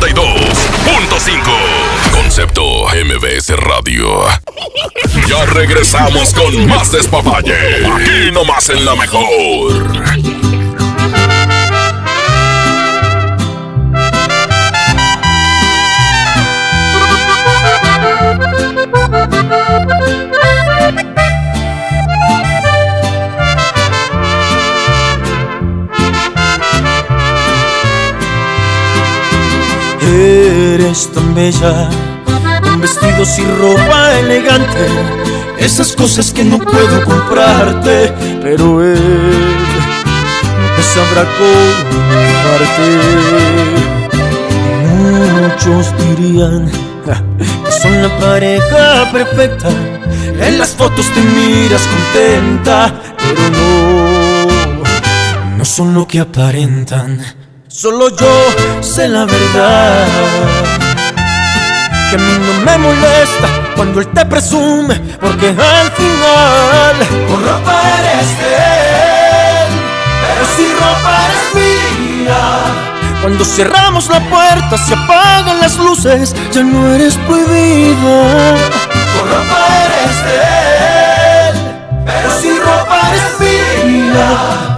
92.5. Concepto MBS Radio. Ya regresamos con más despapalle. Aquí nomás en la mejor. Eres tan bella, con vestidos y ropa elegante, esas cosas que no puedo comprarte, pero él te sabrá comprarte. Muchos dirían que son la pareja perfecta, en las fotos te miras contenta, pero no, no son lo que aparentan. Solo yo sé la verdad. Que a mí no me molesta cuando él te presume, porque al final con ropa eres de él, pero si ropa eres mía. Cuando cerramos la puerta, se apagan las luces, ya no eres prohibida. Con ropa eres de él, pero si ropa eres mía.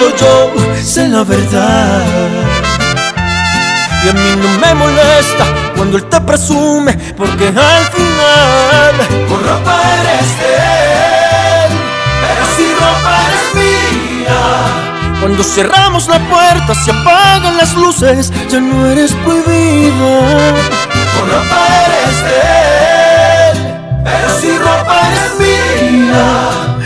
Solo yo sé la verdad. Y a mí no me molesta cuando él te presume, porque al final con ropa eres de él, pero si ropa eres mía. Cuando cerramos la puerta, se apagan las luces, ya no eres prohibida. Con ropa eres de él, pero si ropa eres mía.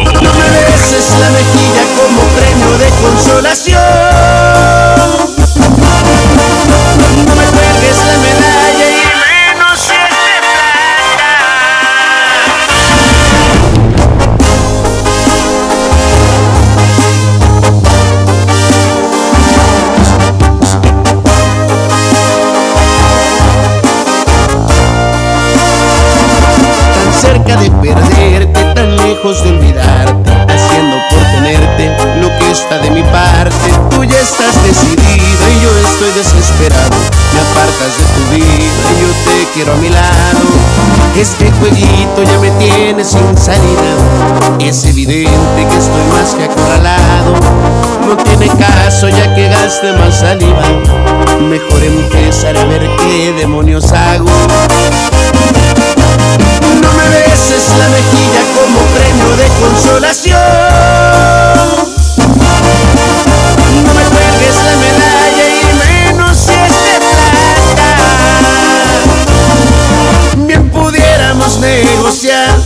mejor. Me beses la mejilla como premio de consolación. Es evidente que estoy más que acorralado. No tiene caso ya que gaste más saliva. Mejor empezar a ver qué demonios hago. No me beses la mejilla como premio de consolación. No me cuelgues la medalla y menos si es de plata. Bien pudiéramos negociar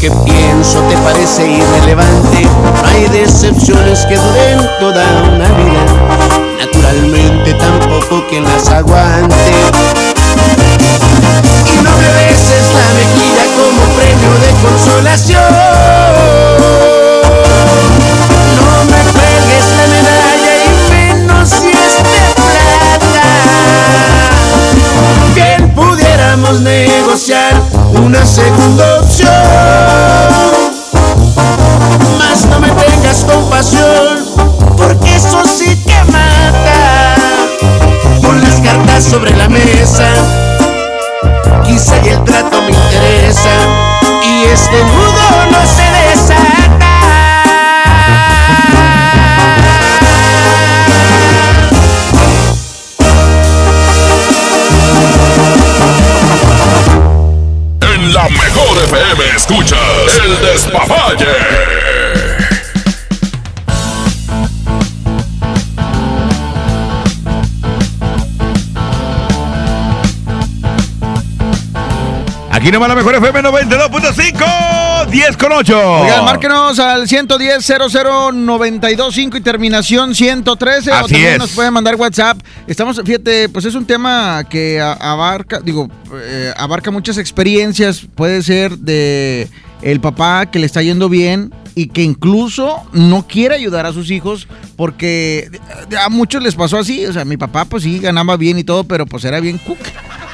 Que pienso te parece irrelevante. hay decepciones que duren toda una vida. Naturalmente tampoco quien las aguante. Y no me beses la mejilla como premio de consolación. Una segunda opción. Más no me tengas compasión, porque eso sí que mata. Con las cartas sobre la mesa, quizá y el trato me interesa, y este nudo no se FM escuchas El Despapalle. Aquí nomás la mejor FM 92.5, 10 con 8. Oigan, márquenos al 110 00925 y terminación 113. Así o también es. nos pueden mandar WhatsApp. Estamos, fíjate, pues es un tema que abarca, digo, eh, abarca muchas experiencias. Puede ser de el papá que le está yendo bien y que incluso no quiere ayudar a sus hijos porque a muchos les pasó así. O sea, mi papá, pues sí, ganaba bien y todo, pero pues era bien cook.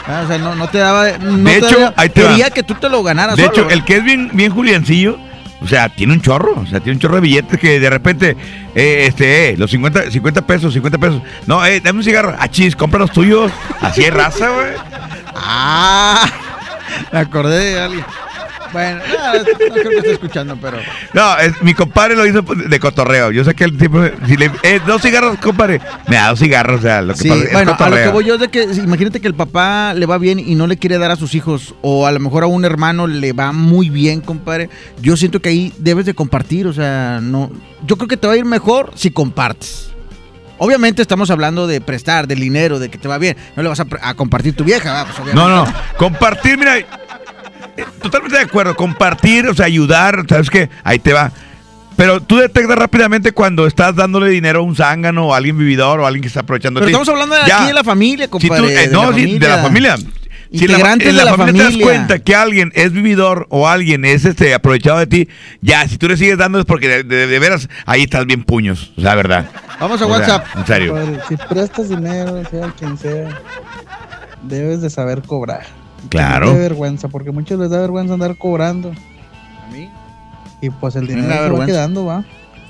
Ah, O sea, no, no te daba. No De te hecho, daba- ahí te va. quería que tú te lo ganaras. De solo. hecho, el que es bien, bien Juliancillo, o sea, tiene un chorro, o sea, tiene un chorro de billetes que de repente, eh, este, eh, los 50, 50 pesos, 50 pesos. No, eh, dame un cigarro. Ah, chis, compra los tuyos. Así es raza, güey. Ah, me acordé de alguien. Bueno, no, no creo que esté escuchando, pero. No, es- mi compadre lo hizo de cotorreo. Yo sé que el tipo, si le, eh, dos cigarros, compadre, me da dos cigarros, o sea, lo que Sí, pasa es bueno, a lo cotorreo. que voy yo es de que imagínate que el papá le va bien y no le quiere dar a sus hijos, o a lo mejor a un hermano le va muy bien, compadre. Yo siento que ahí debes de compartir, o sea, no. Yo creo que te va a ir mejor si compartes. Obviamente estamos hablando de prestar, del dinero, de que te va bien. No le vas a, compartir tu vieja, ¿va? Pues, obviamente. No, no, compartir, mira, totalmente de acuerdo, compartir, o sea, ayudar, ¿sabes qué? Ahí te va. Pero tú detectas rápidamente cuando estás dándole dinero a un zángano o a alguien vividor o a alguien que está aprovechando Pero de ti. estamos hablando de Ya. aquí de la familia, Si tú- compadre. eh, de no, la sí, de la familia. Si en la, en la de la familia, te familia. das cuenta que alguien es vividor o alguien es este aprovechado de ti, ya, si tú le sigues dando es porque de, de- de veras ahí estás bien puños, o sea, verdad. Vamos a O sea, WhatsApp. en serio. Padre, si prestas dinero, sea quien sea, debes de saber cobrar. Claro. No vergüenza, porque a muchos les da vergüenza andar cobrando. A mí. Y pues el dinero se va quedando, va.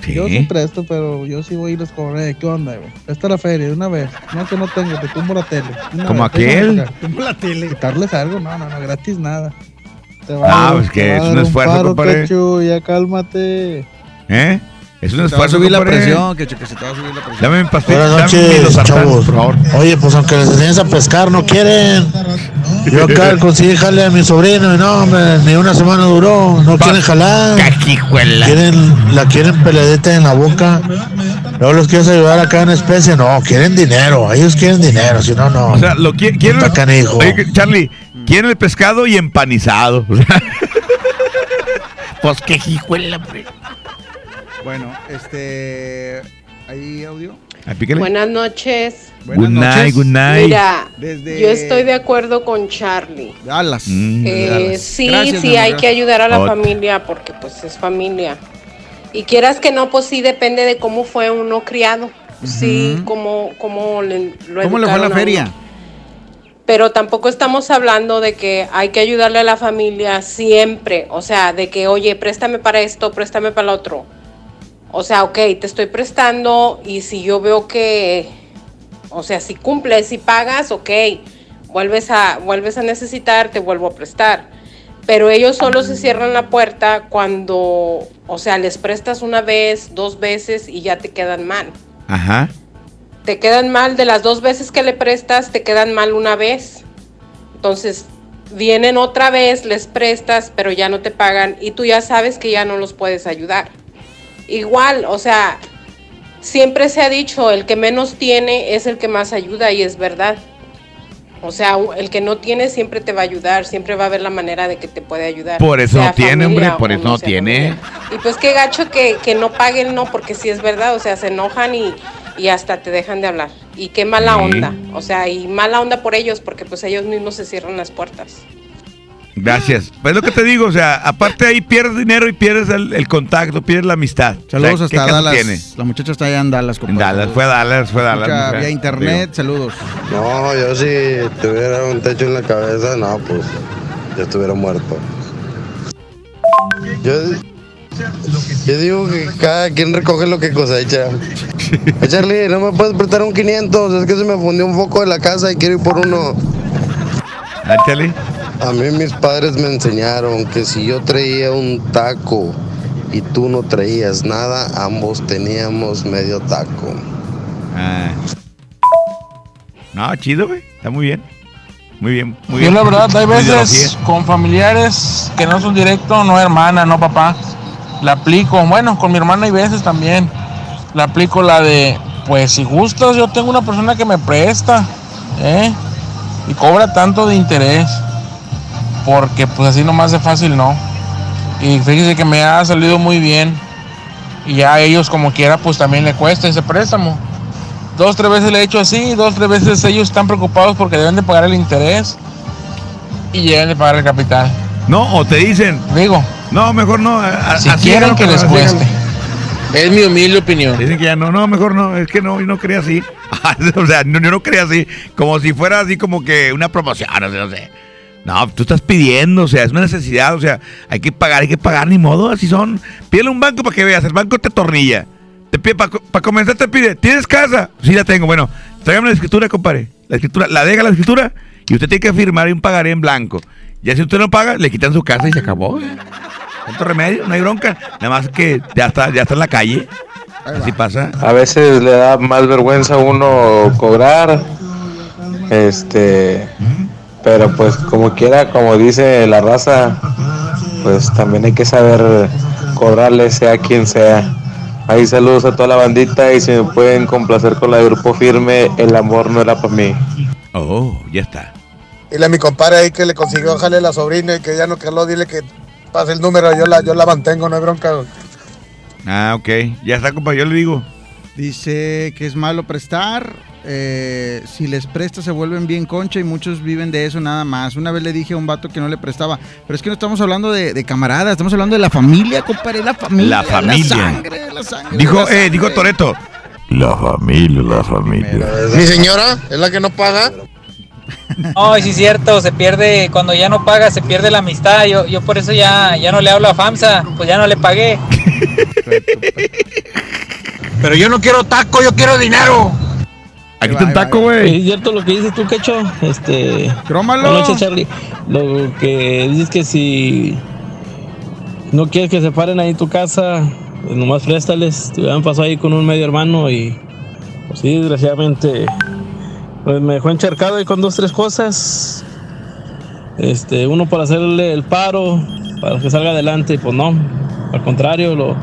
Yo sí Sí. presto, pero yo sí voy y les cobré. ¿Qué onda, güey? Esta es la feria, de una vez. No, que no tengo, te tumbo la tele. una Como vez, aquel. Tumbo la tele. Quitarles algo, no, no, no, gratis nada. Te Ah, dar- pues que va a es dar un esfuerzo, paro, compadre. Cacho, ya cálmate. ¿Eh? Es un va a esfuerzo. subir la presión, que, que se te va a subir la presión. Dame mi pastilla. Buenas noches, chavos. por favor. Oye, pues aunque les enseñes a pescar, no quieren. Yo acá conseguí jale a mi sobrino y no, hombre, ni una semana duró. No quieren jalar. Quieren, la quieren peladita en la boca. Luego los quieres ayudar acá en especie. No, quieren dinero. Ellos quieren dinero, si no, no. O sea, lo qui- quieren. Canijo. Oye, Charlie, quieren el pescado y empanizado. Pues qué hijuela, hombre. Bueno, este. ¿Hay audio? Pícale. Buenas noches. Good night, good night. Mira, Desde- yo estoy de acuerdo con Charlie. Dallas. Mm, Eh, Dallas. sí, Gracias, sí hay que ayudar a la familia porque pues es familia. Y quieras que no, pues sí depende de cómo fue uno criado. Sí, cómo, cómo le, lo ¿Cómo le fue a la uno. feria? Pero tampoco estamos hablando de que hay que ayudarle a la familia siempre. O sea, de que, oye, préstame para esto, préstame para lo otro. O sea, ok, te estoy prestando y si yo veo que, o sea, si cumples, si pagas, ok, vuelves a, vuelves a necesitar, te vuelvo a prestar. Pero ellos solo se cierran la puerta cuando, o sea, les prestas una vez, dos veces y ya te quedan mal Ajá. te quedan mal de las dos veces que le prestas, te quedan mal una vez. Entonces, vienen otra vez, les prestas, pero ya no te pagan y tú ya sabes que ya no los puedes ayudar. Igual, o sea, siempre se ha dicho, el que menos tiene es el que más ayuda y es verdad. O sea, el que no tiene siempre te va a ayudar, siempre va a ver la manera de que te puede ayudar. Por eso no tiene, hombre, por eso no tiene. familia. Y pues qué gacho que, que no paguen, no, porque sí es verdad, o sea, se enojan y, y hasta te dejan de hablar. Y qué mala Sí. onda, o sea, y mala onda por ellos, porque pues ellos mismos se cierran las puertas. Gracias. Pues lo que te digo, o sea, aparte ahí pierdes dinero y pierdes el, el contacto, pierdes la amistad. Saludos O sea, ¿qué hasta Dallas. tiene? La muchacha está allá en Dallas, En compadre. Dallas, fue a Dallas, fue a Dallas. Mujer. vía internet, saludos. No, yo si tuviera un techo en la cabeza, no, pues yo estuviera muerto. Yo, yo digo que cada quien recoge lo que cosecha. Eh, Charlie, ¿no me puedes prestar un 500? Es que se me fundió un foco de la casa y quiero ir por uno. Ah, Charlie. A mí mis padres me enseñaron que si yo traía un taco y tú no traías nada, ambos teníamos medio taco. Ah. No, chido, güey. Está muy bien. Muy bien, muy Yo bien. la verdad, hay veces con familiares que no son directos, no hermana, no papá. La aplico, bueno, con mi hermana hay veces también. La aplico la de, pues si gustas, yo tengo una persona que me presta, ¿eh? Y cobra tanto de interés. Porque pues así nomás de fácil no. Y fíjese que me ha salido muy bien. Y ya a ellos como quiera, pues también le cuesta ese préstamo. Dos, tres veces le he hecho así, dos, tres veces ellos están preocupados porque deben de pagar el interés y llegan de pagar el capital. No, o te dicen. Digo. No, mejor no. a- Si quieren que les cueste. Es mi humilde opinión. Dicen que ya no, no, mejor no, es que no, yo no quería así. o sea, no, yo no quería así, como si fuera así como que una promoción, o sea, no sé. No, tú estás pidiendo, o sea, es una necesidad, o sea, hay que pagar, hay que pagar, ni modo, así son. Pídele un banco para que veas, el banco te tornilla. Te pide, para comenzar te pide, ¿tienes casa? Sí, la tengo, bueno, tráigame la escritura, compadre. La escritura, la deja la escritura y usted tiene que firmar y un pagaré en blanco. Ya si usted no paga, le quitan su casa y se acabó. ¿eh? ¿Cuánto remedio? No hay bronca. Nada más que ya está, ya está en la calle. Así pasa. A veces le da más vergüenza a uno cobrar. Este. Pero pues como quiera, como dice la raza, pues también hay que saber cobrarle sea quien sea. Ahí saludos a toda la bandita y si me pueden complacer con la de Grupo Firme, el amor no era para mí. Oh, ya está. Dile a mi compadre ahí que le consiguió jale la sobrina y que ya no caló, dile que pase el número, yo la, yo la mantengo, no hay bronca. Ah, ok. Ya está, compa, yo le digo. Dice que es malo prestar. Eh, si les presta se vuelven bien concha y muchos viven de eso nada más. Una vez le dije a un vato que no le prestaba. Pero es que no estamos hablando de, de camaradas, estamos hablando de la familia, compadre. La familia. La familia. sangre, la sangre, Dijo, la sangre. eh, dijo Toreto. La familia, la familia. Mi señora es la que no paga. No, sí es cierto, se pierde, cuando ya no paga, se pierde la amistad. Yo, yo por eso ya, ya no le hablo a FAMSA, pues ya no le pagué. Pero yo no quiero taco, yo quiero dinero. Aquí está un taco, güey. Es cierto lo que dices tú, Quecho. Este. Crómalo. Buenas noches, Charlie. Lo que dices que si no quieres que se paren ahí en tu casa, pues nomás préstales. Te han pasado ahí con un medio hermano y. Pues sí, desgraciadamente. Pues me dejó encharcado ahí con dos, tres cosas. Este, uno para hacerle el paro, para que salga adelante, y pues no. Al contrario, lo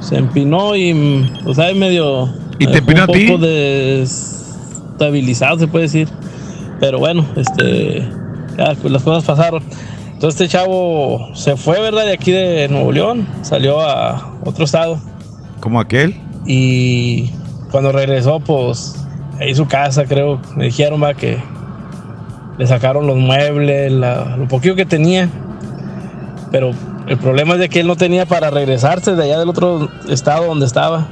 se empinó y pues ahí medio. ¿Y te empinó a ti? Un poco desestabilizado, se puede decir. Pero bueno, este. ya, pues las cosas pasaron. Entonces este chavo se fue, ¿verdad? De aquí de Nuevo León, salió a otro estado. ¿Como aquel? Y cuando regresó, pues ahí su casa, creo, me dijeron va que le sacaron los muebles, la- lo poquito que tenía. Pero el problema es de que él no tenía para regresarse de allá del otro estado donde estaba.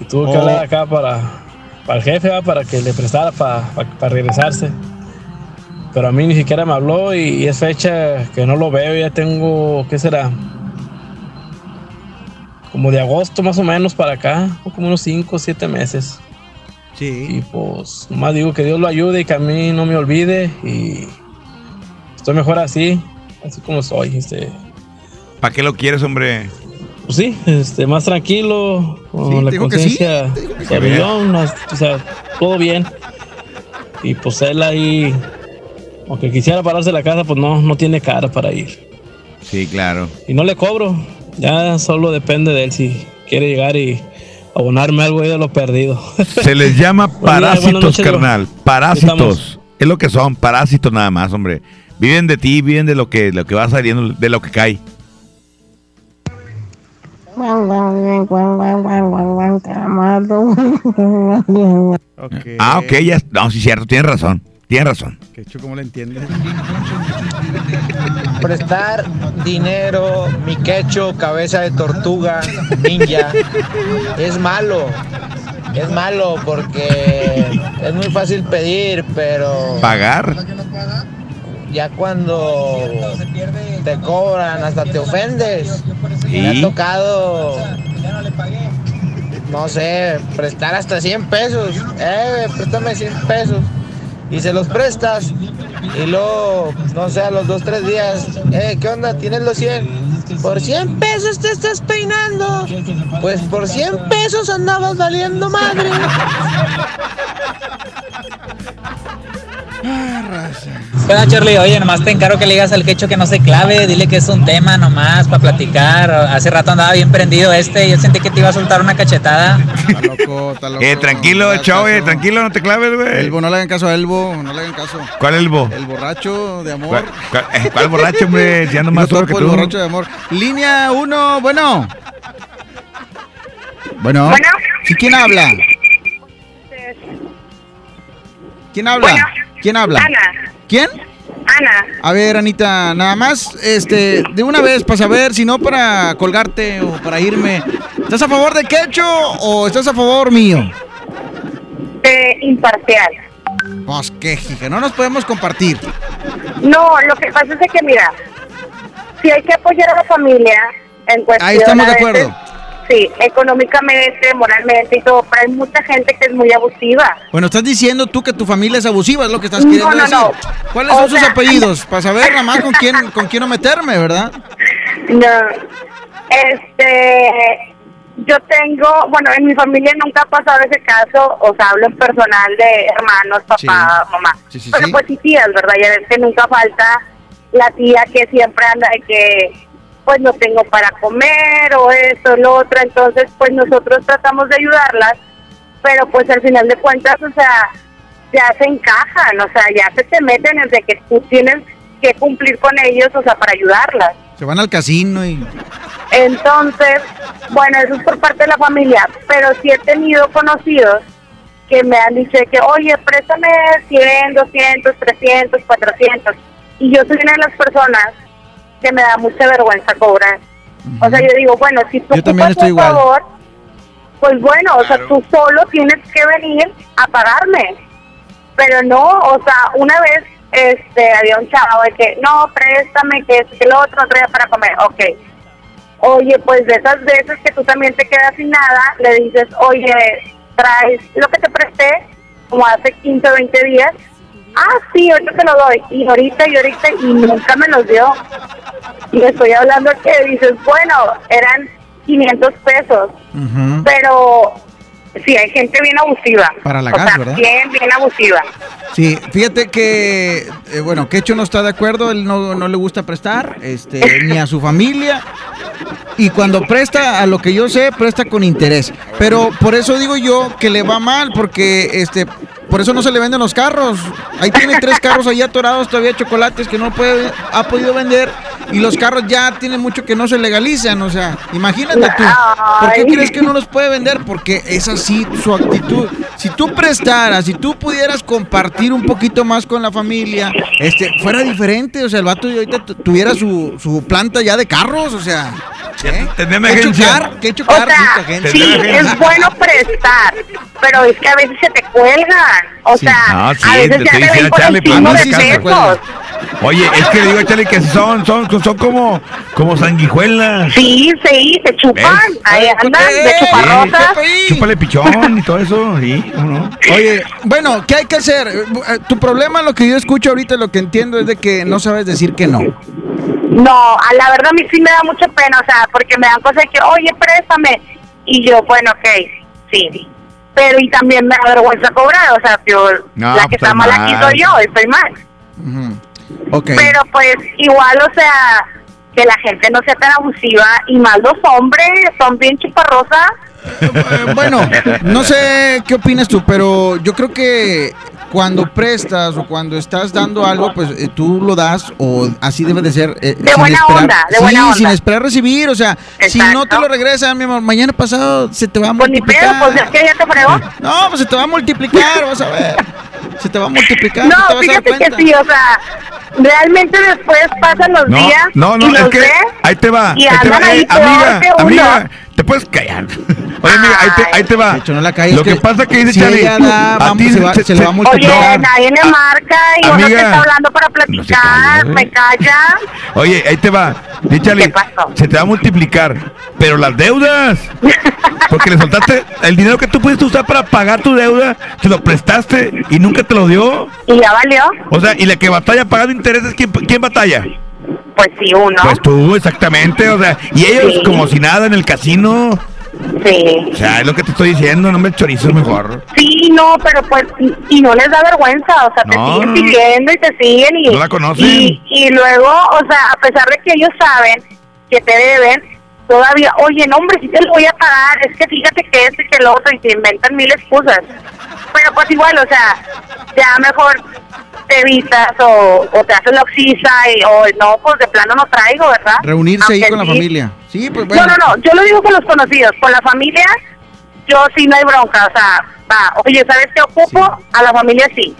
Y tuvo que Oh. hablar acá para, para el jefe, ¿va? para que le prestara para, para- para regresarse. Pero a mí ni siquiera me habló y, y es fecha que no lo veo, ya tengo, ¿qué será? como de agosto más o menos para acá, o como unos 5 o 7 meses. Sí. Y pues nomás digo que Dios lo ayude y que a mí no me olvide y estoy mejor así, así como soy, este, ¿Para qué lo quieres, hombre? Pues sí, este, más tranquilo, con Sí, la conciencia sí. de o sea, todo bien. Y pues él ahí, aunque quisiera pararse la casa, pues no, no tiene cara para ir. Sí, claro. Y no le cobro. Ya solo depende de él si quiere llegar y abonarme algo ahí de lo perdido. Se les llama parásitos, noches, carnal. Estamos. Parásitos. Es lo que son, parásitos nada más, hombre. Viven de ti, viven de lo que, lo que va saliendo, de lo que cae. Ah, ok, ya. No, sí, cierto, tienes razón. Tienes razón. ¿Cómo le entiendes? Prestar dinero, mi quecho, cabeza de tortuga, ninja, es malo. Es malo porque es muy fácil pedir, pero ¿Pagar? Ya cuando te cobran hasta te ofendes. Me ¿Y? ha tocado, no sé, prestar hasta 100 pesos. Eh, préstame 100 pesos. Y se los prestas. Y luego, no sé, a los 2, 3 días, eh, ¿qué onda? ¿Tienes los 100? Por 100 pesos te estás peinando. Pues por 100 pesos andabas valiendo madre. Bueno, Charlie, oye, nomás te encargo que le digas al quecho que no se clave, dile que es un tema nomás para platicar. Hace rato andaba bien prendido este, yo sentí que te iba a soltar una cachetada. Está loco, está loco. Eh, tranquilo, No chavo, eh, tranquilo, no te claves, güey. Elbo, no le hagan caso a Elbo, no le hagan caso. ¿Cuál Elbo? El borracho de amor. ¿Cuál, cuál- eh, cuál borracho, hombre? Más Yo solo que topo el tú. borracho de amor. Línea 1, bueno. Bueno. Bueno. ¿Sí, quién habla? ¿Quién habla? Bueno. ¿Quién habla? Ana. ¿Quién? Ana. A ver, Anita, nada más, este, de una vez para saber, si no para colgarte o para irme. ¿Estás a favor de Quecho o estás a favor mío? De imparcial. Pues qué, hija, no nos podemos compartir. No, lo que pasa es que, mira, si hay que apoyar a la familia en cuestión. Ahí estamos de acuerdo. Sí, económicamente, moralmente y todo, pero hay mucha gente que es muy abusiva. Bueno, estás diciendo tú que tu familia es abusiva, es lo que estás No, queriendo no, decir. no. ¿Cuáles O son sus apellidos? Para saber nada más con quién, con quién no meterme, ¿verdad? No. Este, yo tengo, bueno, en mi familia nunca ha pasado ese caso, o sea, hablo en personal de hermanos, papá, mamá. Sí, sí, Pero pues sí tías, ¿verdad? Ya ves que nunca falta la tía que siempre anda que, pues no tengo para comer o esto, lo otro, entonces pues nosotros tratamos de ayudarlas, pero pues al final de cuentas, o sea, ya se encajan, o sea, ya se te meten desde que tú tienes que cumplir con ellos, o sea, para ayudarlas. Se van al casino y... Entonces, bueno, eso es por parte de la familia, pero sí he tenido conocidos que me han dicho que, oye, préstame 100, 200, 300, 400. Y yo soy una de las personas que me da mucha vergüenza cobrar. O sea, yo digo, bueno, si tú ocupas un igual. favor, pues bueno, o sea, tú solo tienes que venir a pagarme. Pero no, o sea, una vez este había un chavo de que, no, préstame, que es que el otro traía para comer. Ok. Oye, pues de esas veces que tú también te quedas sin nada, le dices, oye, traes lo que te presté, como hace 15 o 20 días. Ah, sí, ahorita te lo doy. Y ahorita y ahorita, y nunca me los dio. Y estoy hablando que dices, bueno, eran 500 pesos. Pero sí, hay gente bien abusiva. Para la o gas, sea, ¿verdad? bien, bien abusiva. Sí, fíjate que, eh, bueno, Quecho no está de acuerdo, él no, no le gusta prestar, este, ni a su familia. Y cuando presta, a lo que yo sé, presta con interés. Pero por eso digo yo que le va mal, porque este, por eso no se le venden los carros. Ahí tiene tres carros ahí atorados, todavía chocolates que no puede, ha podido vender. Y los carros ya tienen mucho que no se legalizan. O sea, imagínate tú. ¿Por qué crees que no los puede vender? Porque es así su actitud. Si tú prestaras, si tú pudieras compartir un poquito más con la familia, este, fuera diferente. O sea, el vato ahorita tu- tuviera su, su planta ya de carros. O sea, ¿eh? Tendría ¿Qué chocar? ¿Qué O chocar? sea, Mucha gente. sí, es bueno prestar, pero es que a veces se te cuelgan. O Sí. sea, No, sí, a veces te ya te ven pues, no de pesos. Oye, es que le digo a Charlie que son, son, son como, como sanguijuelas. Sí, sí, te chupan. ¿Ves? Ahí andan, de chuparrosas. Sí, chúpale pichón y todo eso, sí, ¿cómo no? Oye, bueno, ¿qué hay que hacer? Eh, eh, Tu problema, lo que yo escucho ahorita, lo que entiendo es de que no sabes decir que no. No, a la verdad a mí sí me da mucha pena, o sea, porque me dan cosas que, oye, préstame. Y yo, bueno, ok, sí. Pero y también me da vergüenza cobrar, o sea, yo, No, la que pues, está mal aquí soy yo, estoy mal. Pero pues igual, o sea, que la gente no sea tan abusiva y más los hombres son bien chuparrosas. Eh, bueno, no sé qué opinas tú, pero yo creo que cuando prestas o cuando estás dando algo, pues eh, tú lo das o así debe de ser. eh, De sin buena esperar- onda, de sí, buena onda. sin esperar recibir, o sea, si no te lo regresan, mi amor, mañana pasado se te va a Pues ni multiplicar. pedo, pues ya que ya te fregó. No, pues se te va a multiplicar, vas a ver. Se te va a multiplicar, No, te vas a dar fíjate que sí, o sea, realmente después pasan los No, días no, no, y es los que ves ahí te va. y ahí te va. ahí Eh, peor amiga, que uno. amiga, te puedes callar. Oye, amiga, ahí te, ahí te va. no la calles, Lo que, que pasa que dice si Charlie, ella da, a vamos, ti se va- se le va a Oye, multiplicar. nadie le marca y uno te Amiga. está hablando para platicar, ¿eh? me calla. Oye, ahí te va. Dice Charlie, se te va a multiplicar, pero las deudas. Porque le soltaste el dinero que tú pudiste usar para pagar tu deuda, te lo prestaste y nunca te lo dio. Y ya valió. O sea, y la que batalla pagando intereses, ¿quién, quién batalla? Pues sí, uno. Pues tú, exactamente. O sea, y ellos Sí. como si nada en el casino. Sí. O sea, es lo que te estoy diciendo, no me chorizo mejor. Sí, no, pero pues, y, no les da vergüenza, o sea, te siguen pidiendo y te siguen y... No la conocen. Y, y luego, o sea, a pesar de que ellos saben que te deben, todavía, oye, no, hombre, sí te lo voy a pagar, es que fíjate que esto y que lo otro, y te inventan mil excusas. Pero pues igual, o sea, ya mejor te evitas o, o te haces la oxisa y, o no, pues de plano no traigo, ¿verdad? Reunirse ahí Aunque con la familia. Sí, pues bueno. No, no, no, yo lo digo con los conocidos, con la familia, yo sí no hay bronca, o sea, va, oye, ¿sabes qué ocupo? A la familia sí,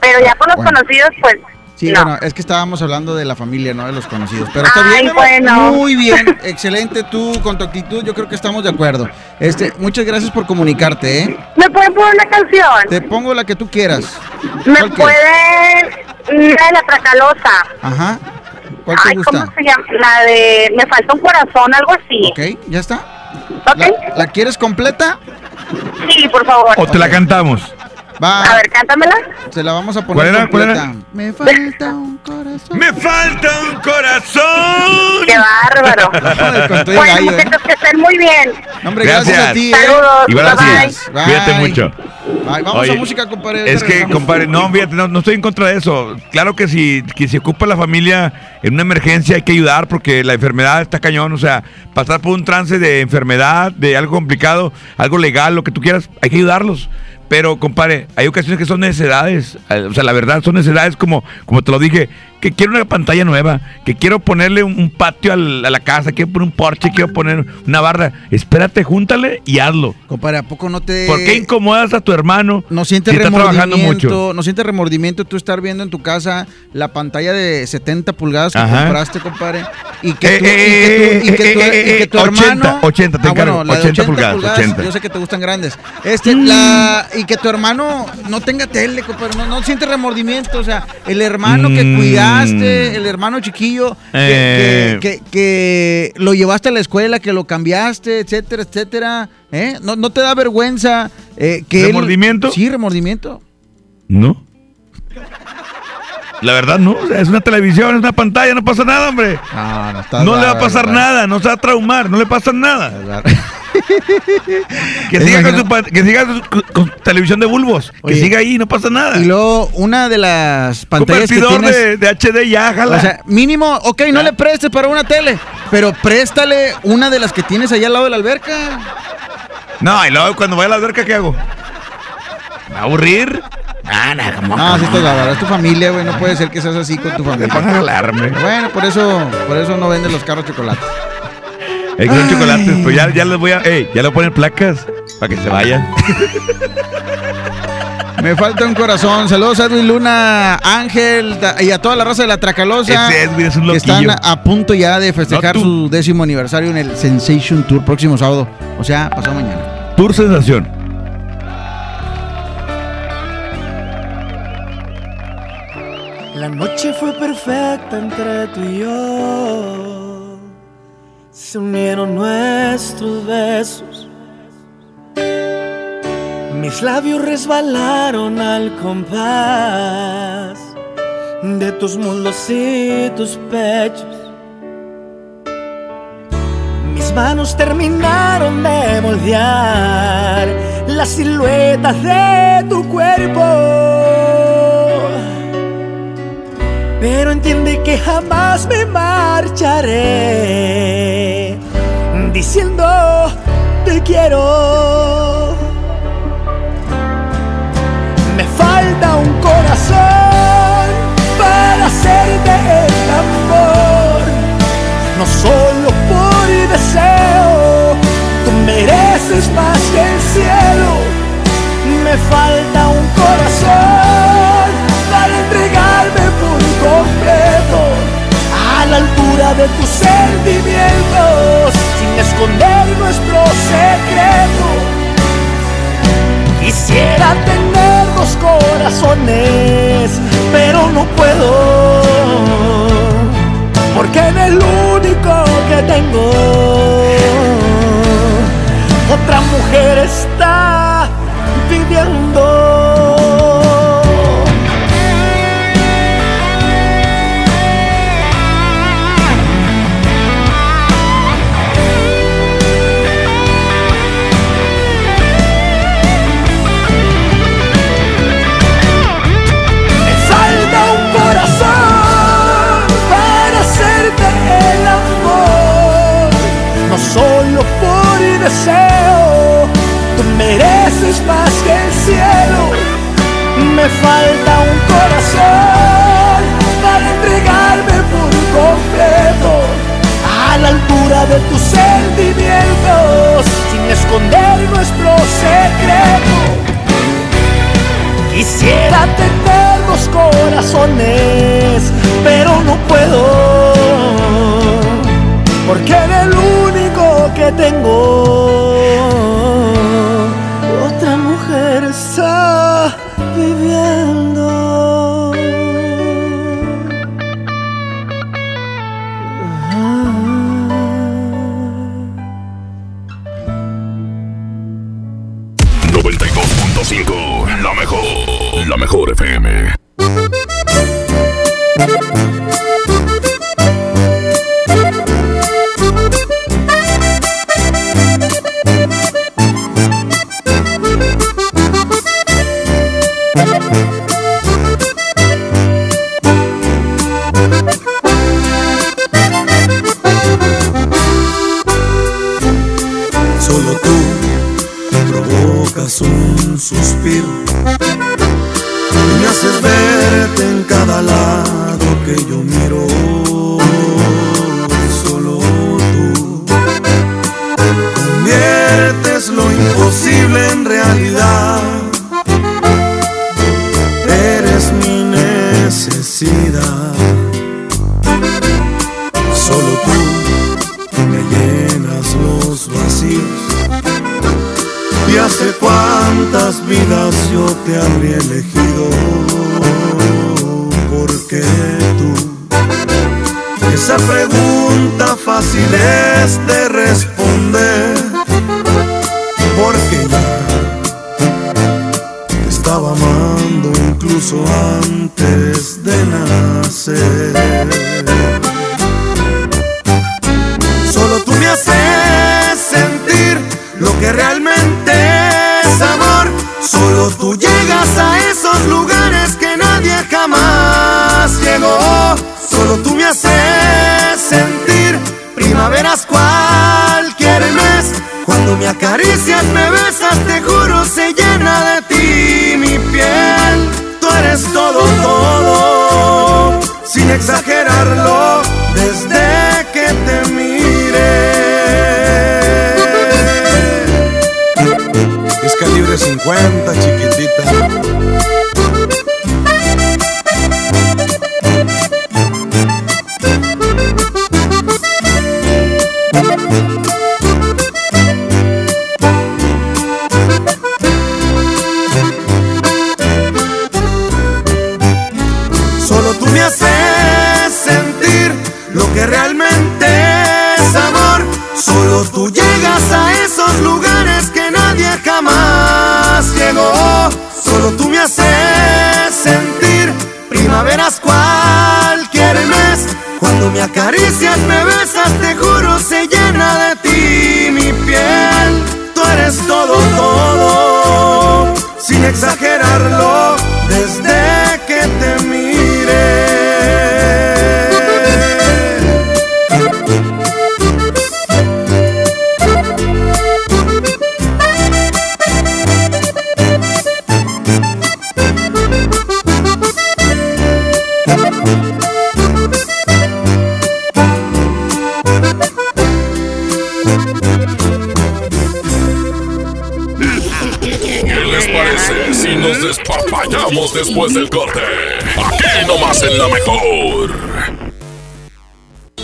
pero ya con los Bueno. conocidos, pues, Sí, no. bueno, es que estábamos hablando de la familia, no de los conocidos. Pero está Ay, bien, bueno. muy bien, excelente tú con tu actitud, yo creo que estamos de acuerdo. Este, muchas gracias por comunicarte, ¿eh? ¿Me pueden poner una canción? Te pongo la que tú quieras. ¿Me pueden la de la Tracalosa? Ajá. ¿Cuál te Ay, gusta? ¿cómo se llama? La de Me falta un corazón, algo así. Ok, ya está. ¿La, la quieres completa? Sí, por favor. O te la cantamos. Va. A ver, cántamela. Se la vamos a poner ¿Cuál era? ¿Cuál era? Me falta un corazón. Me falta un corazón. ¡Qué bárbaro! El bueno, gallo, ¿eh? que estén muy bien. Hombre, gracias, a ti, ¿eh? Saludos. Igual bye. Cuídate mucho. Vamos Oye, a música, compadre. Es que, compadre, no, fíjate, no, no estoy en contra de eso. Claro que si, que si ocupa la familia en una emergencia hay que ayudar porque la enfermedad está cañón. O sea, pasar por un trance de enfermedad, de algo complicado, algo legal, lo que tú quieras, hay que ayudarlos. Pero, compadre, hay ocasiones que son necesidades. eh, O sea, la verdad, son necesidades como, como te lo dije, que quiero una pantalla nueva, que quiero ponerle un, patio a la casa, quiero poner un porche, quiero poner una barra. Espérate, júntale y hazlo. Compadre, ¿a poco no te... ¿Por qué incomodas a tu hermano? No sientes si está trabajando remordimiento, mucho. no sientes remordimiento tú estar viendo en tu casa la pantalla de 70 pulgadas que Ajá. compraste, compadre, y que tu, tu 80, hermano 80, te Ah, encargo, bueno, la de 80 pulgadas, 80. yo sé que te gustan grandes. Este, la y que tu hermano no tenga tele, compadre, no, no sientes remordimiento, o sea, el hermano que Mm. Cuidaste, el hermano chiquillo que, Eh. que- que- que lo llevaste a la escuela, que lo cambiaste, etcétera, etcétera, ¿eh? No, no te da vergüenza eh, que él- ¿Remordimiento? sí, remordimiento. No. La verdad, no. O sea, es una televisión, es una pantalla, no pasa nada, hombre. No, no está No le va a pasar nada, no se va a traumar, no le pasa nada. que, siga con su, que siga con, con televisión de bulbos, Oye, que siga ahí, no pasa nada. Y luego, una de las pantallas que Convertidor tienes... de, de HD ya, jala. O sea, mínimo, ok, no le prestes para una tele, pero préstale una de las que tienes allá al lado de la alberca. no, y luego cuando vaya a la alberca, ¿qué hago? ¿Me va a aburrir? Ah, no, ¿cómo? No, si estás bárbaro, es tu familia, güey, no puede ser que seas así con tu familia. van a jalarme. Bueno, por eso, por eso no venden los carros chocolates. Hay que son Ay. chocolates, pues ya, ya les voy a. Ey, ya le poner placas para que se vayan. Me falta un corazón. Saludos a Edwin Luna, Ángel y a toda la raza de la Tracalosa. Ese Edwin es un que están loquillo. a, a punto ya de festejar No, su décimo aniversario en el Sensation Tour próximo sábado. O sea, pasado mañana. Tour Sensación. La noche fue perfecta entre tú y yo. Se unieron nuestros besos. Mis labios resbalaron al compás de tus muslos y tus pechos. Mis manos terminaron de moldear las siluetas de tu cuerpo. Pero entiende que jamás me marcharé diciendo te quiero. Me falta un corazón para hacerte el amor. No solo por deseo, tú mereces más que el cielo. Me falta un corazón completo a la altura de tus sentimientos, sin esconder nuestro secreto. Quisiera tener dos corazones, pero no puedo, porque en el único que tengo, otra mujer está viviendo. Me falta un corazón para entregarme por completo a la altura de tus sentimientos, sin esconder nuestro secreto. Quisiera tener dos corazones, pero no puedo, porque el único que tengo, otra mujer está pregunta fácil es de responder. Porque ya te estaba amando incluso antes When después del corte? Aquí nomás en la mejor.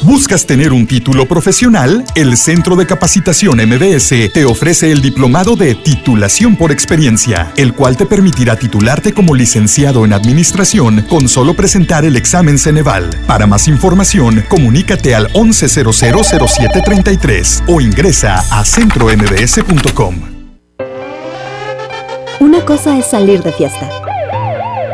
¿Buscas tener un título profesional? El Centro de Capacitación MBS te ofrece el diplomado de titulación por experiencia, el cual te permitirá titularte como licenciado en administración con solo presentar el examen Ceneval. Para más información, comunícate al 11000733 o ingresa a centrombs.com. Una cosa es salir de fiesta.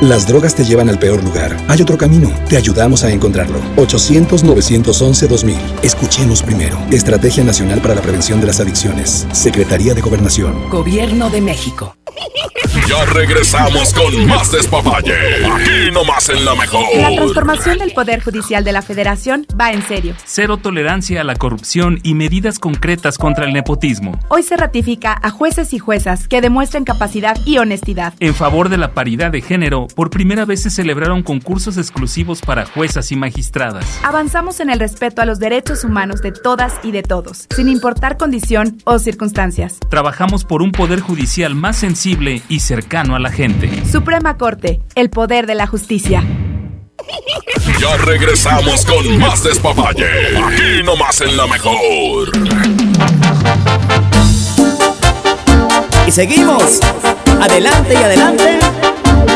Las drogas te llevan al peor lugar. Hay otro camino. Te ayudamos a encontrarlo. 800-911-2000. Escuchemos primero. Estrategia Nacional para la Prevención de las Adicciones. Secretaría de Gobernación. Gobierno de México. Ya regresamos con más despapalle. Aquí nomás en la mejor. La transformación del Poder Judicial de la Federación va en serio. Cero tolerancia a la corrupción y medidas concretas contra el nepotismo. Hoy se ratifica a jueces y juezas que demuestren capacidad y honestidad. En favor de la paridad de género, por primera vez se celebraron concursos exclusivos para juezas y magistradas. Avanzamos en el respeto a los derechos humanos de todas y de todos, sin importar condición o circunstancias. Trabajamos por un Poder Judicial más sensible y cercano a la gente. Suprema Corte, el poder de la justicia. Ya regresamos con más despapalle. Aquí nomás en la mejor. Y seguimos, adelante y adelante,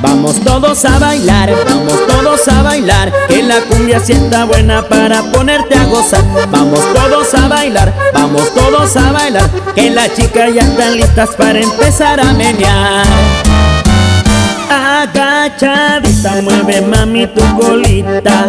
Vamos todos a bailar, vamos todos a bailar, que la cumbia sienta buena para ponerte a gozar. Vamos todos a bailar, vamos todos a bailar, que las chicas ya están listas para empezar a menear. Agachadita, mueve mami tu colita.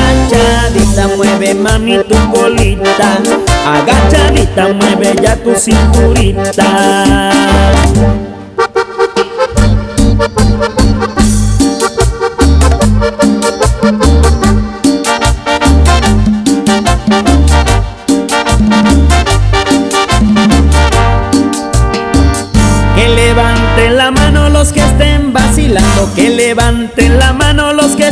Agachadita, mueve mami tu colita. Agachadita, mueve ya tu cinturita. Que levanten la mano los que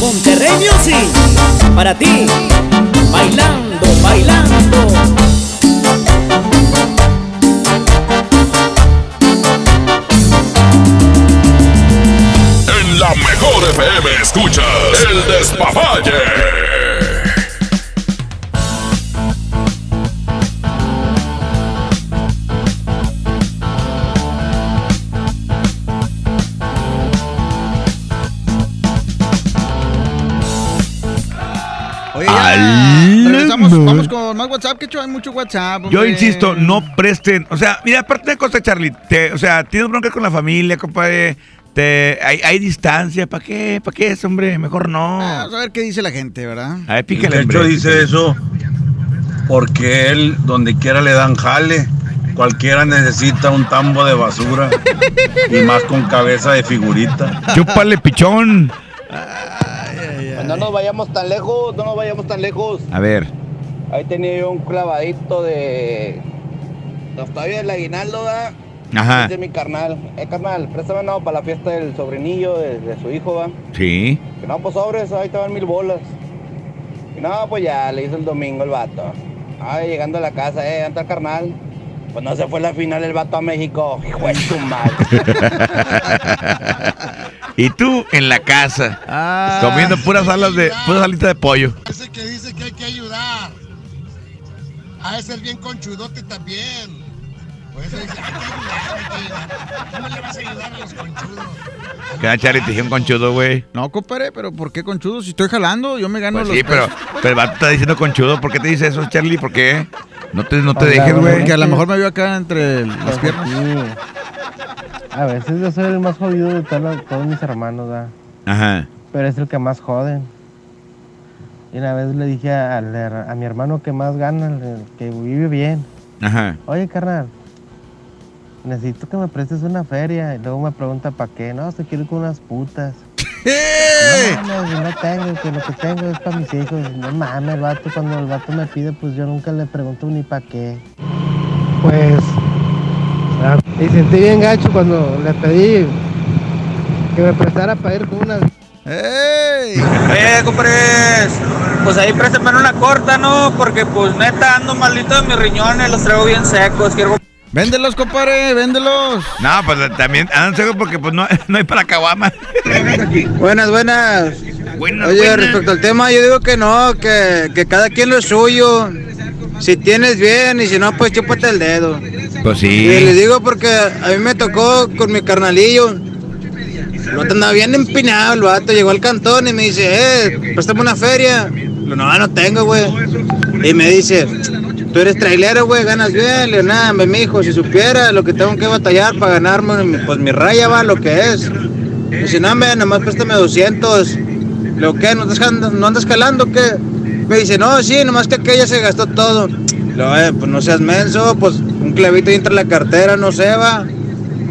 Monterrey Music para ti, bailando, bailando. En la mejor FM escuchas el despapalle. Vamos con más WhatsApp, que hecho hay mucho WhatsApp. Yo insisto, no presten. O sea, mira, aparte de cosa, Charlie. te- o sea, tienes bronca con la familia, compadre. Te, hay, hay distancia. ¿Para qué? ¿Para qué es, hombre? Mejor no. Vamos a ver qué dice la gente, ¿verdad? A ver, Checho hombre. dice eso porque él, donde quiera le dan jale. Cualquiera necesita un tambo de basura y más con cabeza de figurita. Chúpale, pichón. Pues no nos vayamos tan lejos, no nos vayamos tan lejos. A ver. Ahí tenía yo un clavadito de. Nos todavía el aguinaldo, ¿verdad? Ajá. Es de mi carnal. Eh, carnal, préstame no para la fiesta del sobrinillo de, de su hijo, ¿va? Sí. Que no, pues sobres, ahí te van mil bolas. Y no, pues ya, le hizo el domingo el vato. Ay, llegando a la casa, eh, anda el carnal. Pues no se fue la final el vato a México. Hijo de su madre. Y tú en la casa. Ah. Comiendo puras alas de, puras alitas de pollo. Ese que dice que hay que ayudar. Ha de ser bien conchudote también. Por eso dice, que que. ¿Cómo le vas a ayudar a los conchudos? Queda Charlie, te dije un conchudo, güey. No, compadre, pero ¿por qué conchudo? Si estoy jalando, yo me gano Pues los sí, pero, pesos. pero el vato está diciendo conchudo. ¿Por qué te dice eso, Charlie? ¿Por qué? No te, no te Hola, dejes, güey. Porque a lo mejor me vio acá entre las piernas. sí. A veces yo soy el más jodido de todos, todos mis hermanos, ¿verdad? Ajá. pero es el que más joden. Y una vez le dije a, al her- a mi hermano que más gana, el que vive bien, Ajá. oye carnal, necesito que me prestes una feria. Y luego me pregunta para qué, no, se quiero ir con unas putas. No mames, no tengo, que lo que tengo es para mis hijos. No mames, el vato, cuando el vato me pide, pues yo nunca le pregunto ni para qué. Pues, ah, y sentí bien gacho cuando le pedí que me prestara para ir con unas ¡Ey! Eh, compres. Pues ahí préstame una corta, ¿no? Porque pues neta ando malito de mis riñones, los traigo bien secos. Quiero Véndelos, compadre, véndelos. No, pues también andan secos porque pues no, no hay para caguama. Buenas, buenas. Buenas, Oye, buenas. respecto al tema, yo digo que no, que, que cada quien lo suyo. Si tienes bien y si no, pues chúpate el dedo. Pues Y les sí. digo porque a mí me tocó con mi carnalillo. Vato andaba bien empinado, el vato llegó al cantón y me dice, eh, préstame una feria. No, no tengo, güey. Y me dice, tú eres trailero, güey, ganas bien. Le nada, mi hijo, si supiera lo que tengo que batallar para ganarme, pues mi raya va lo que es. Dice, no, hombre, nomás préstame 200. ¿Lo que? ¿No andas, ¿No andas calando qué? Me dice, no, sí, nomás que aquella se gastó todo. Lo, eh, pues no seas menso, pues un clavito entre la cartera, no se va.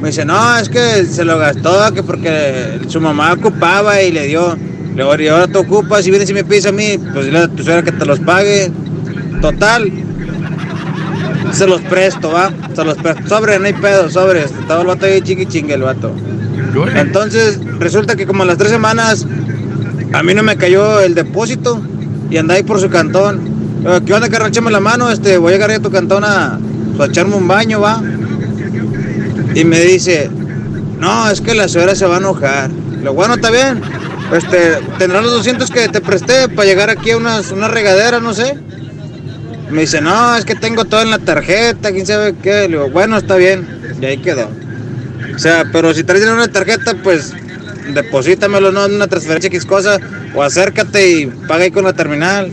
Me dice, no, es que se lo gastó, que porque su mamá ocupaba y le dio. Luego, y ahora tú ocupas y vienes y me pides a mí, pues dile a tu suegra que te los pague. Total. Se los presto, va. Se los presto. Sobre, no hay pedo, sobre. Estaba el vato ahí chiqui chingue el vato. Entonces, resulta que como a las tres semanas, a mí no me cayó el depósito y andaba ahí por su cantón. Eh, ¿Qué onda, carnal? Échame la mano, este, voy a llegar ahí a tu cantón a, pues, a echarme un baño, va. Y me dice, no, es que la suegra se va a enojar. Lo bueno, está bien. Este, tendrás los 200 que te presté para llegar aquí a unas, una regadera, no sé. Me dice, no, es que tengo todo en la tarjeta, quién sabe qué. Le digo, bueno, está bien. Y ahí quedó. O sea, pero si traes dinero en una tarjeta, pues deposítamelo, no en una transferencia X cosa, o acércate y paga ahí con la terminal.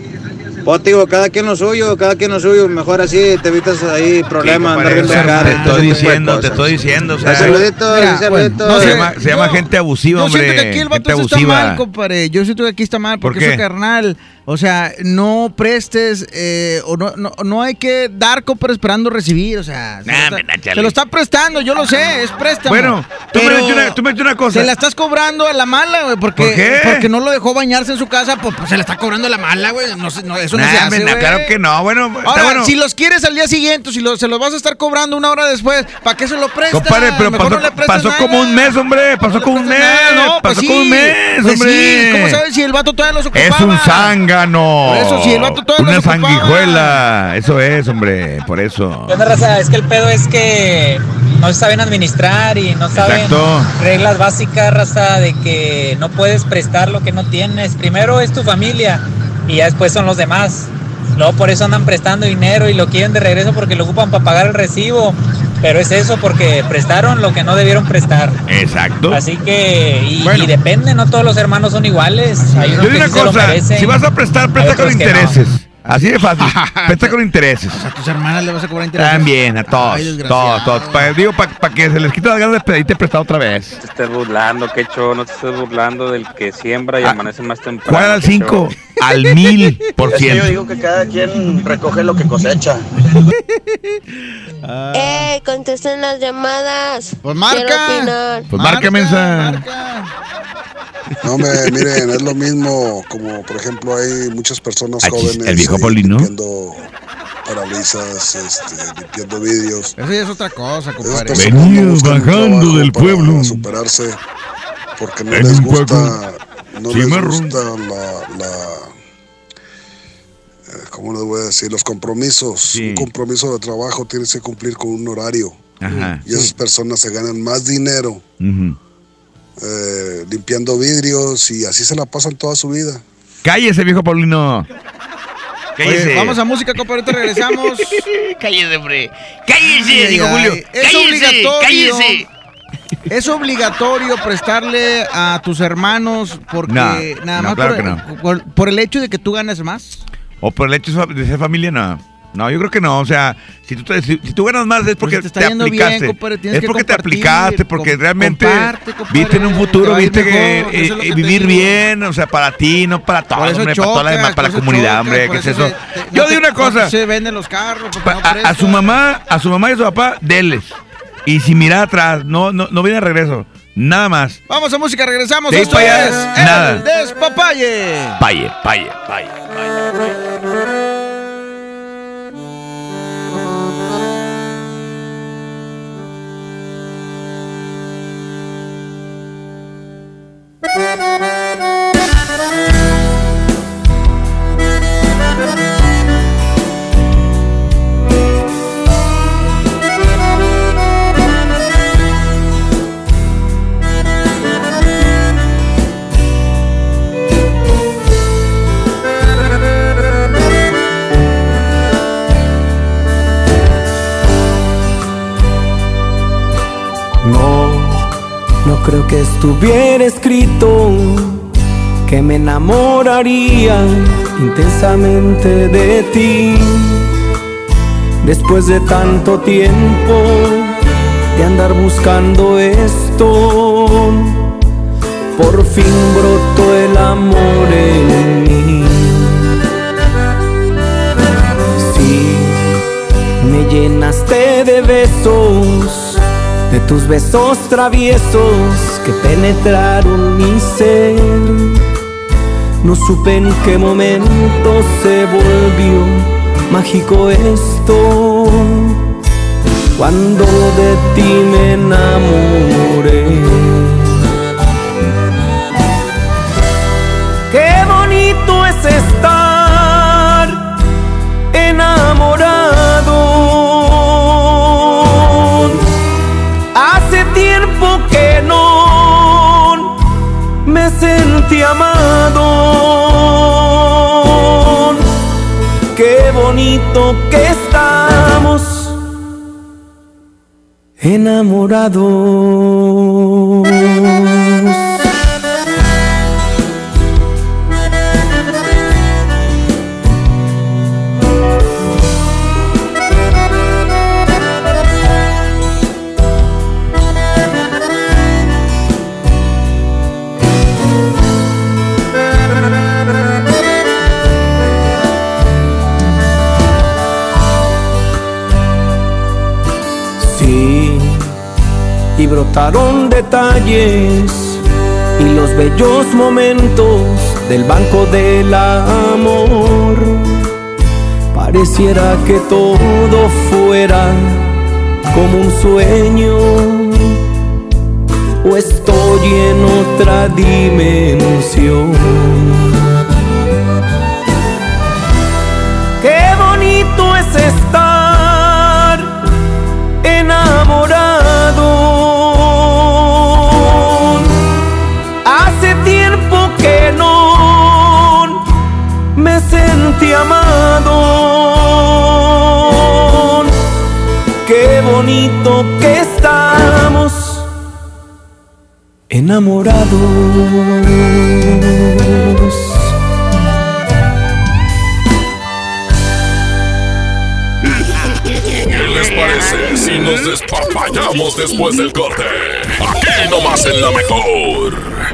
Pues digo, cada quien lo suyo, cada quien lo suyo, mejor así te evitas ahí problemas, andar viendo Te estoy diciendo, te estoy diciendo. O sea, saludito, Mira, un saludito. bueno, no se llama, se llama yo- gente abusiva, Yo hombre. siento que aquí el vato está mal, compadre. Yo siento que aquí está mal ¿Por porque es qué? su carnal. O sea, no prestes eh, o no, no, no hay que dar, compadre, esperando recibir. O sea, se, Nah, lo, está, se lo está prestando, yo lo sé, es préstamo. Bueno, tú me dicho una- tú me has dicho una cosa. Se la estás cobrando a la mala, güey, porque, ¿Por qué? porque no lo dejó bañarse en su casa, pues, pues se la está cobrando a la mala, güey. No, no, eso Nah, se hace, claro que no. Bueno, Ahora, bueno. si los quieres al día siguiente, si lo- se los vas a estar cobrando una hora después, ¿para qué se lo prestas? Compadre, pero Mejor pasó, no pasó nada. como un mes, hombre. Pasó como un mes. No, pues pasó sí, como un mes, pues hombre. sí, ¿Cómo sabes si el vato todavía los ocupaba? Es un zángano. Por eso, si el vato todavía Una los ocupaba. sanguijuela. Eso es, hombre. Por eso. Es que el pedo es que no saben administrar y no saben Exacto. reglas básicas, raza, de que no puedes prestar lo que no tienes. Primero es tu familia y ya después son los demás. Luego por eso andan prestando dinero y lo quieren de regreso porque lo ocupan para pagar el recibo. Pero es eso porque prestaron lo que no debieron prestar. Exacto. Así que, y, Bueno. y depende, no todos los hermanos son iguales. Hay Yo unos digo que una sí se lo cosa, merecen, si vas a prestar, presta con no. Así de fácil. Pesta con intereses. A tus hermanas le vas a cobrar intereses. También, a todos. Ay, todos, todos. Pa- digo, para que se les quite las ganas de pedirte prestado otra vez. te estés burlando, que show, no te estés burlando del que siembra y amanece más temprano. ¿Cuál al qué 5? show. Al mil por que yo ciento. digo que cada quien recoge lo que cosecha. ¡Eh! Contesten las llamadas. Pues opinar. Pues marca, mensa. No, me, miren, es lo mismo, como por ejemplo hay muchas personas Ah, chis, jóvenes Paulino. limpiando parabrisas, este, limpiando vídeos. Eso ya es otra cosa, compadre. Esas personas Venía no buscan un bajando del para pueblo. superarse porque no En les gusta, no les gusta la, la eh, ¿cómo les voy a decir? Los compromisos. Un compromiso de trabajo tienes que cumplir con un horario. Ajá. Y esas personas se ganan más dinero eh, limpiando vidrios y así se la pasan toda su vida. Cállese, viejo Paulino. Cállese. Oye, vamos a música, compadre. Ahorita regresamos. Cállese, hombre. Cállese, dijo ay, Julio. Es Cállese, obligatorio. cállese. Es obligatorio prestarle a tus hermanos porque No, nada no, más claro por, que no. por- por el hecho de que tú ganas más. O por el hecho de ser familia, no. No, yo creo que no. O sea, si tú, te- si, si tú ganas más es porque Pues te bien, aplicaste. compadre, es que porque te aplicaste, porque com- realmente comparte, compadre, viste en un futuro, viste que, mejor, eh, que eh, vivir bien, o sea, para ti, no para todos, hombre, para toda la demás, para la comunidad, chocas, hombre, ¿qué es eso? te- Yo digo una cosa, Se venden los carros. pa- no a, su mamá, a su mamá y a su papá, denles. Y si mira atrás, no, no, no viene de regreso. Nada más. Vamos a música, regresamos. De Esto es nada. el Despapalle. Paye, paye, paye. Creo que estuviera escrito que me enamoraría intensamente de ti. Después de tanto tiempo de andar buscando esto, por fin brotó el amor en mí. Sí, me llenaste de besos, de tus besos traviesos que penetraron mi ser. No supe en qué momento se volvió mágico esto, cuando de ti me enamoré. Qué bonito es estar enamorados. Detalles y los bellos momentos del banco del amor. Pareciera que todo fuera como un sueño o estoy en otra dimensión. enamorados. ¿Qué les parece si nos despapallamos después del corte? Aquí nomás en la mejor.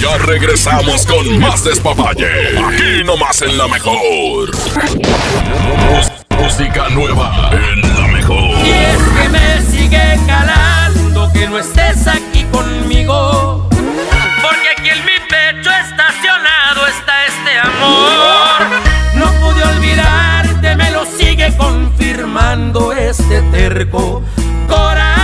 Ya regresamos con más despapalle. Aquí nomás en la mejor. Música nueva en la mejor. Y es que me sigue calando que no estés aquí conmigo. Porque aquí en mi pecho estacionado está este amor. No pude olvidarte, me lo sigue confirmando este terco corazón.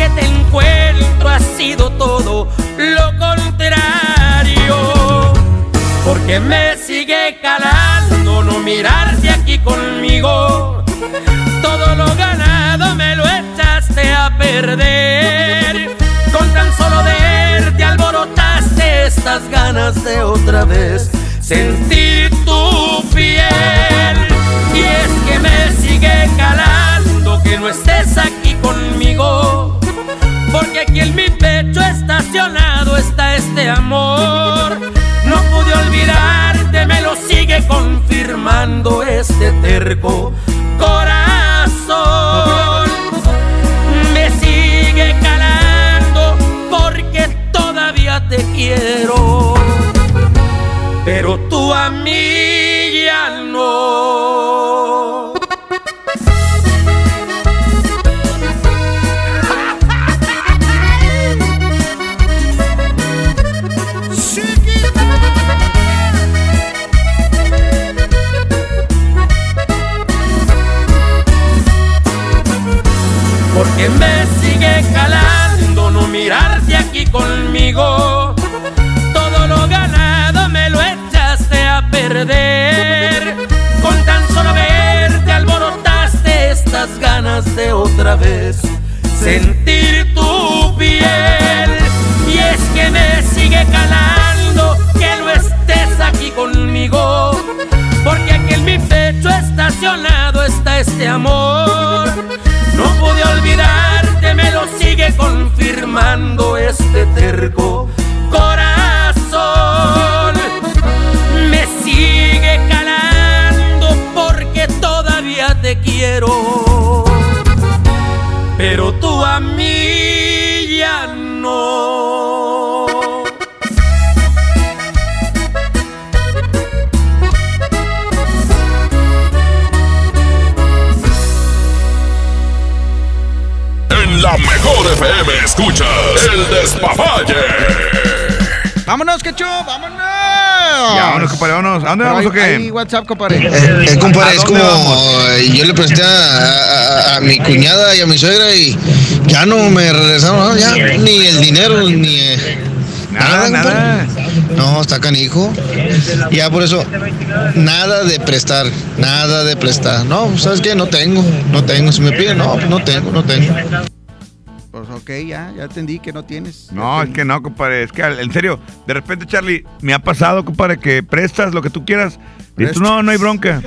Que te encuentro ha sido todo lo contrario. Porque me sigue calando no mirarte aquí conmigo. Todo lo ganado me lo echaste a perder. Con tan solo verte alborotaste estas ganas de otra vez sentir tu amor. No pude olvidarte, me lo sigue confirmando este terco despapalle. Vámonos, quecho, vámonos. Ya, vámonos, compadre, vámonos. ¿A dónde Pero vamos o qué? hay WhatsApp, compadre. Eh, compadre, ¿A es como vamos? eh, yo le presté a, a- a mi cuñada y a mi suegra y ya no me regresaron, ¿no? ya ni el dinero ni eh, Nada, nada. compadre. No, está canijo. Ya por eso nada de prestar, nada de prestar. No, ¿sabes qué? No tengo, no tengo. Si me piden, no, pues no tengo, no tengo. Pues ok, ya, ya entendí que no tienes. No, es que no, compadre. Es que en serio, de repente, Charlie, me ha pasado, compadre, que prestas lo que tú quieras. Y tú, no, no hay bronca.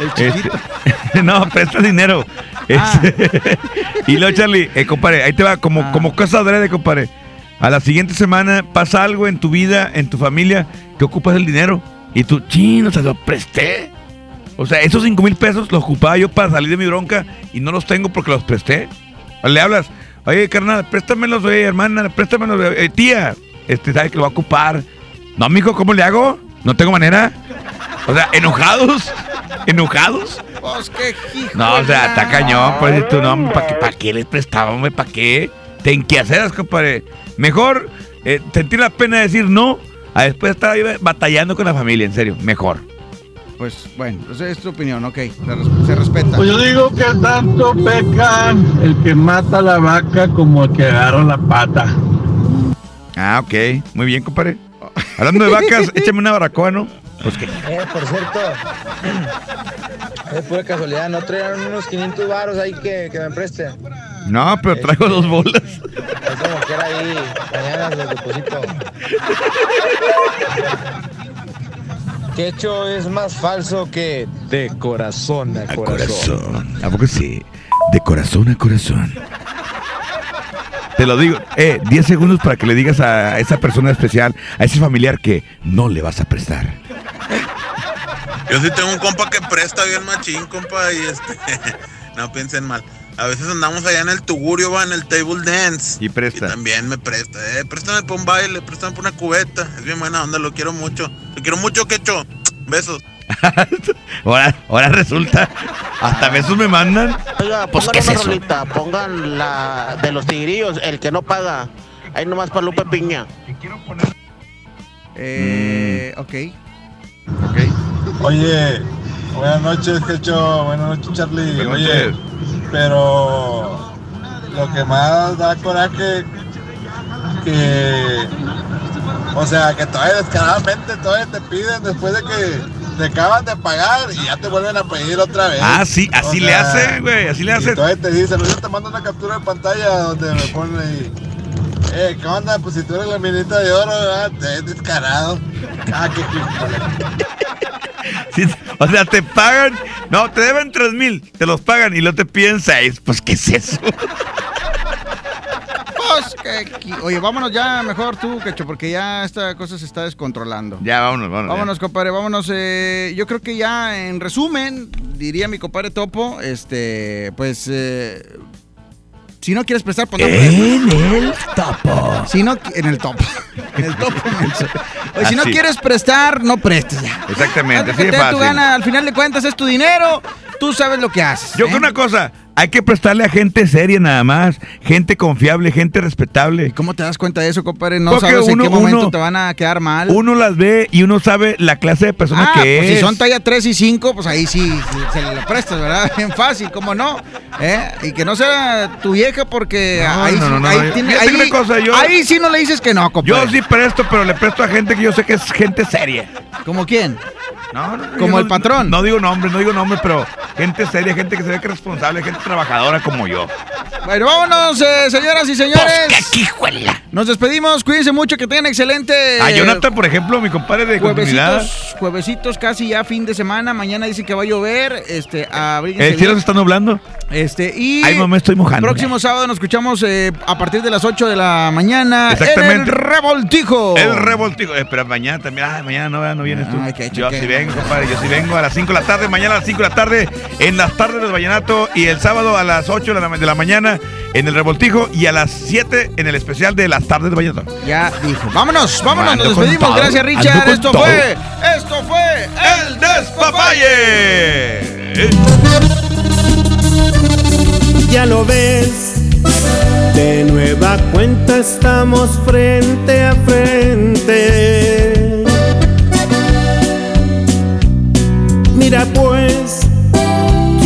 Este, no, prestas dinero. Ah. Este, y luego, Charlie, eh, compadre, ahí te va, como, como cosa adrede, compadre. A la siguiente semana pasa algo en tu vida, en tu familia, que ocupas el dinero. Y tú, chino, se lo presté. O sea, esos 5 mil pesos los ocupaba yo para salir de mi bronca y no los tengo porque los presté. Le hablas, oye, carnal, préstamelos, oye, hermana, préstamelos, eh, tía. Este, ¿sabe que lo va a ocupar? No, mijo, ¿cómo le hago? No tengo manera. O sea, enojados. Enojados. Pues qué hijo. No, o sea, está cañón, pues tú no, ¿para qué, pa' qué les prestaba, hombre? ¿Para qué? Ten que hacer, compadre. Mejor eh, sentir la pena de decir no a después estar ahí batallando con la familia, en serio. Mejor. Pues bueno, esa es tu opinión, ok. Se, res- se respeta. Pues yo digo que tanto peca el que mata la vaca como el que agarra la pata. Ah, ok. Muy bien, compadre. Hablando de vacas, échame una baracoa, ¿no? Pues que. Eh, por cierto, es pura casualidad, ¿no traían unos 500 varos ahí que, que me preste? No, pero traigo dos bolas. Es como que era ahí, mañana les deposito. ¿Qué hecho es más falso que de corazón a corazón? Corazón. ¿A poco sí? De corazón a corazón. Te lo digo, eh, 10 segundos para que le digas a esa persona especial, a ese familiar que no le vas a prestar. Yo sí tengo un compa que presta bien machín, compa, y este, no piensen mal. A veces andamos allá en el tugurio, va, en el table dance. Y presta. Y también me presta, eh, préstame para un baile, préstame para una cubeta. Es bien buena onda, lo quiero mucho. Lo quiero mucho, quecho. Besos. Ahora, ahora resulta, hasta besos me mandan. Oiga, Pues, pongan ¿qué es una eso? rolita, pongan la de los tigrillos, el que no paga. Ahí nomás para Lupe Piña. Eh, Mm. ok. Oye, buenas noches, Quecho. Buenas noches, Charlie. Buenas Oye, noches. pero lo que más da coraje que, o sea, que todavía descaradamente todavía te piden después de que te acaban de pagar y ya te vuelven a pedir otra vez. Ah, sí, así O le hace, güey, así le hace. todavía te dicen, yo te mando una captura de pantalla donde me ponen ahí. Eh, ¿qué onda? Pues si tú eres la minita de oro, ¿verdad? te ves descarado. Ah, qué Sí, o sea, te pagan, no, te deben 3 mil, te los pagan y luego te piden 6. Pues, ¿qué es eso? Pues, Oye, vámonos ya mejor tú, Quecho, porque ya esta cosa se está descontrolando. Ya, vámonos, vámonos. ya. Vámonos, compadre, vámonos. eh, yo creo que ya en resumen, diría mi compadre Topo, este, pues, eh, si no quieres prestar, pues no En el topo. Si no, en el topo. En el topo. Oye, si no quieres prestar, no prestes ya. Exactamente, así fácil. gana, al final de cuentas es tu dinero, tú sabes lo que haces. Yo ¿eh? creo una cosa, hay que prestarle a gente seria nada más, gente confiable, gente respetable. ¿Cómo te das cuenta de eso, compadre? No Porque sabes en qué momento uno- te van a quedar mal. Uno las ve y uno sabe la clase de persona Ah, que pues es. si son talla 3 y 5, pues ahí sí se, se le prestas, ¿verdad? Bien fácil, ¿cómo no? ¿Eh? Y que no sea tu vieja porque No, ahí, no, no, no, ahí no. tiene- Fíjate ahí- una cosa, yo- ahí sí no le dices que no, compadre. Yo sí presto, pero le presto a gente que yo sé que es gente seria. ¿Como quién? No, Como el patrón. No digo nombre, no digo nombre, pero gente seria, gente que se ve que es responsable, gente trabajadora como yo. Bueno, vámonos, eh, señoras y señores. Nos despedimos, cuídense mucho, que tengan excelente. A Jonathan, por ejemplo, mi compadre de continuidad. Juevesitos, juevesitos casi ya fin de semana. Mañana dicen que va a llover. Este, abríguense El cielo se está nublando. Este, y Ay, me estoy mojando. próximo sábado nos escuchamos eh, a partir de las 8 de la mañana. Exactamente. En el revoltijo. El revoltijo. Eh, pero mañana también. Ay, mañana no, no vienes tú. Ay, qué yo sí vengo, compadre. Yo sí vengo a las 5 de la tarde. Mañana a las 5 de la tarde en las tardes del Vallenato. Y el sábado a las 8 de la, de la mañana en el revoltijo. Y a las 7 en el especial de las tardes del Vallenato. Ya dijo. Vámonos, vámonos, Ando nos despedimos. todo, Gracias, Richard. Esto todo. fue. Esto fue. El Despapalle. Ya lo ves, de nueva cuenta estamos frente a frente. Mira pues,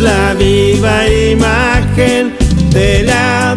La viva imagen de la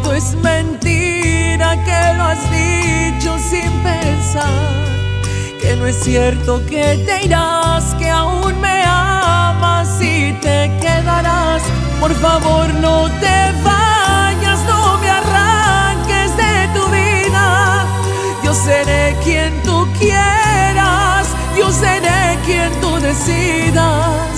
Todo es mentira, que lo has dicho sin pensar. Que no es cierto que te irás, que aún me amas y te quedarás. Por favor, no te vayas, no me arranques de tu vida. Yo seré quien tú quieras, yo seré quien tú decidas.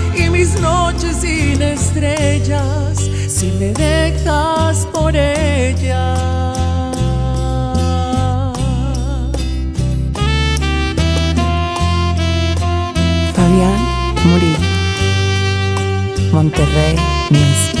mis noches sin estrellas si me dejas por ella. Fabián Murillo. Monterrey Music.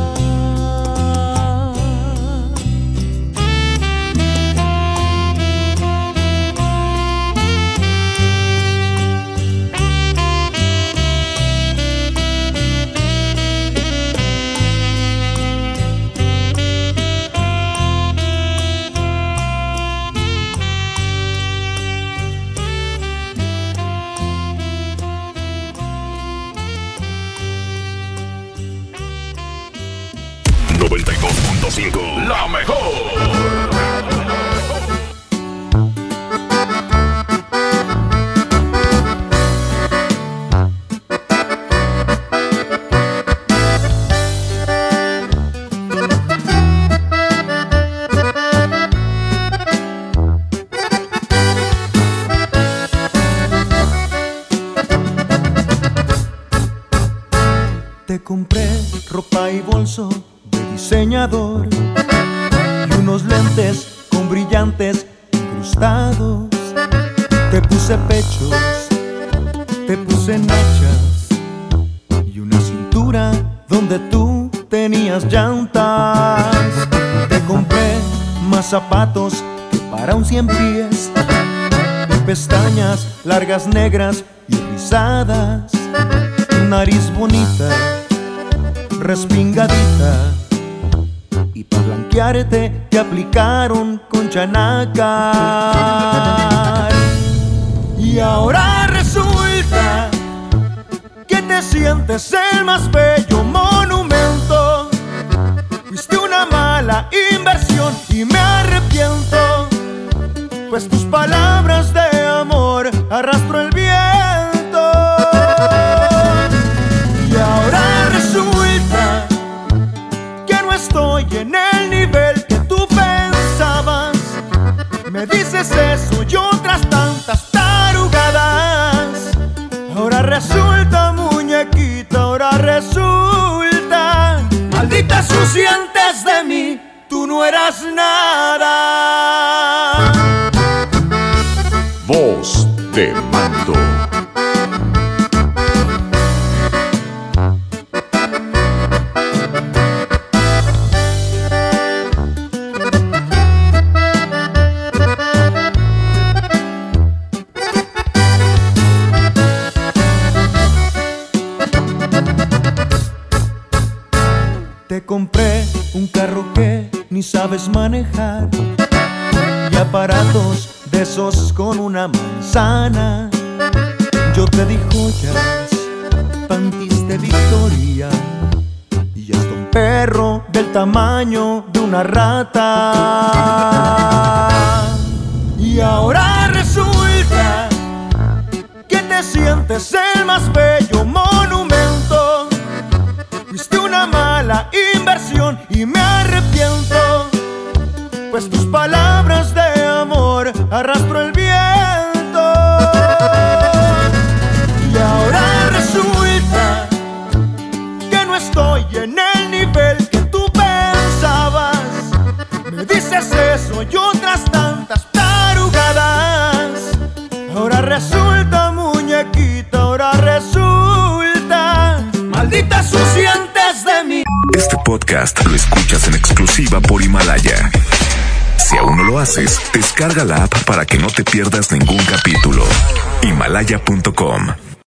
La mejor. Negras y rizadas, nariz bonita respingadita y para blanquearte te aplicaron con chanacar. Y ahora resulta que te sientes el más bello